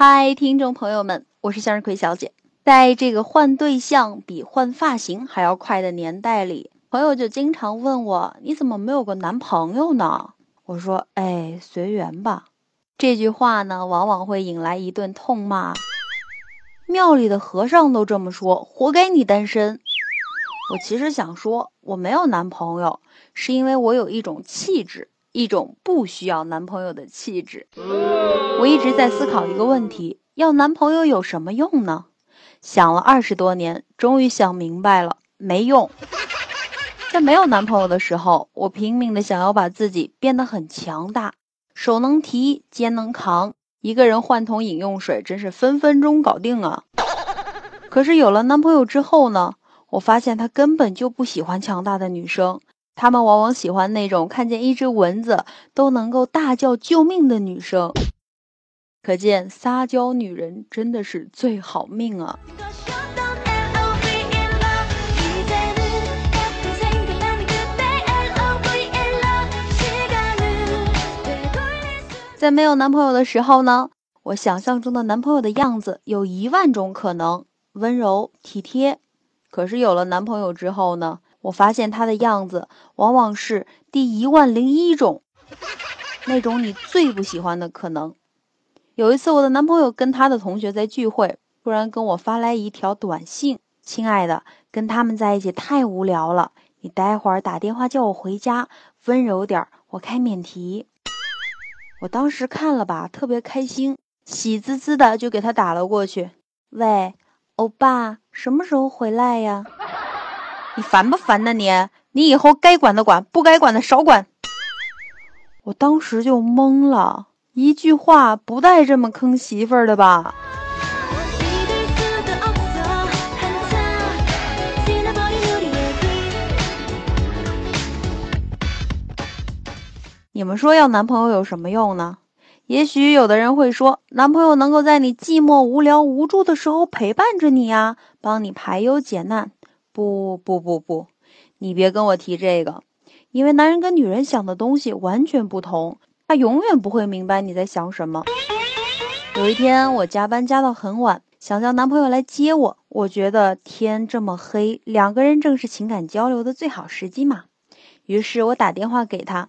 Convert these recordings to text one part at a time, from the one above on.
嗨，听众朋友们，我是向日葵小姐。在这个换对象比换发型还要快的年代里，朋友就经常问我：“你怎么没有个男朋友呢？”我说：“哎，随缘吧。”这句话呢，往往会引来一顿痛骂。庙里的和尚都这么说，活该你单身。我其实想说，我没有男朋友，是因为我有一种气质。一种不需要男朋友的气质。我一直在思考一个问题：要男朋友有什么用呢？想了二十多年，终于想明白了，没用。在没有男朋友的时候，我拼命的想要把自己变得很强大，手能提，肩能扛，一个人换桶饮用水真是分分钟搞定啊。可是有了男朋友之后呢？我发现他根本就不喜欢强大的女生。他们往往喜欢那种看见一只蚊子都能够大叫救命的女生，可见撒娇女人真的是最好命啊！在没有男朋友的时候呢，我想象中的男朋友的样子有一万种可能，温柔体贴。可是有了男朋友之后呢？我发现他的样子往往是第一万零一种，那种你最不喜欢的可能。有一次，我的男朋友跟他的同学在聚会，突然跟我发来一条短信：“亲爱的，跟他们在一起太无聊了，你待会儿打电话叫我回家，温柔点儿，我开免提。”我当时看了吧，特别开心，喜滋滋的就给他打了过去：“喂，欧巴，什么时候回来呀？”你烦不烦呢？你，你以后该管的管，不该管的少管。我当时就懵了，一句话不带这么坑媳妇儿的吧？你们说要男朋友有什么用呢？也许有的人会说，男朋友能够在你寂寞、无聊、无助的时候陪伴着你呀，帮你排忧解难。不不不不，你别跟我提这个，因为男人跟女人想的东西完全不同，他永远不会明白你在想什么。有一天我加班加到很晚，想叫男朋友来接我，我觉得天这么黑，两个人正是情感交流的最好时机嘛。于是我打电话给他，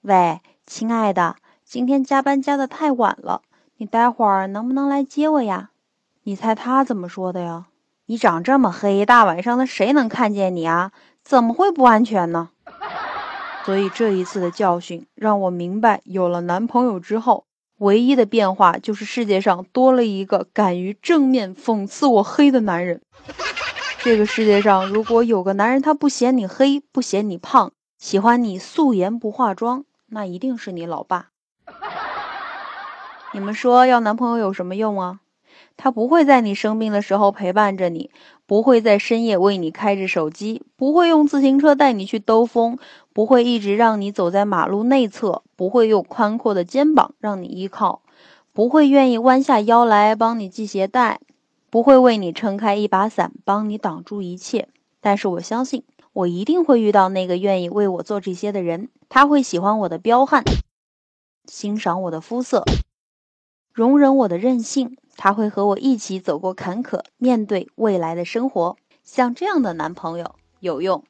喂，亲爱的，今天加班加的太晚了，你待会儿能不能来接我呀？你猜他怎么说的呀？你长这么黑，大晚上的谁能看见你啊？怎么会不安全呢？所以这一次的教训让我明白，有了男朋友之后，唯一的变化就是世界上多了一个敢于正面讽刺我黑的男人。这个世界上如果有个男人他不嫌你黑，不嫌你胖，喜欢你素颜不化妆，那一定是你老爸。你们说要男朋友有什么用啊？他不会在你生病的时候陪伴着你，不会在深夜为你开着手机，不会用自行车带你去兜风，不会一直让你走在马路内侧，不会用宽阔的肩膀让你依靠，不会愿意弯下腰来帮你系鞋带，不会为你撑开一把伞帮你挡住一切。但是我相信，我一定会遇到那个愿意为我做这些的人。他会喜欢我的彪悍，欣赏我的肤色，容忍我的任性。他会和我一起走过坎坷，面对未来的生活。像这样的男朋友有用。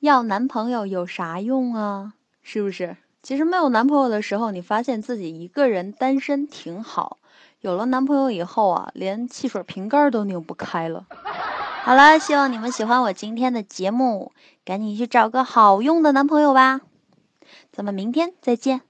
要男朋友有啥用啊？是不是？其实没有男朋友的时候，你发现自己一个人单身挺好；有了男朋友以后啊，连汽水瓶盖都拧不开了。好了，希望你们喜欢我今天的节目，赶紧去找个好用的男朋友吧。咱们明天再见。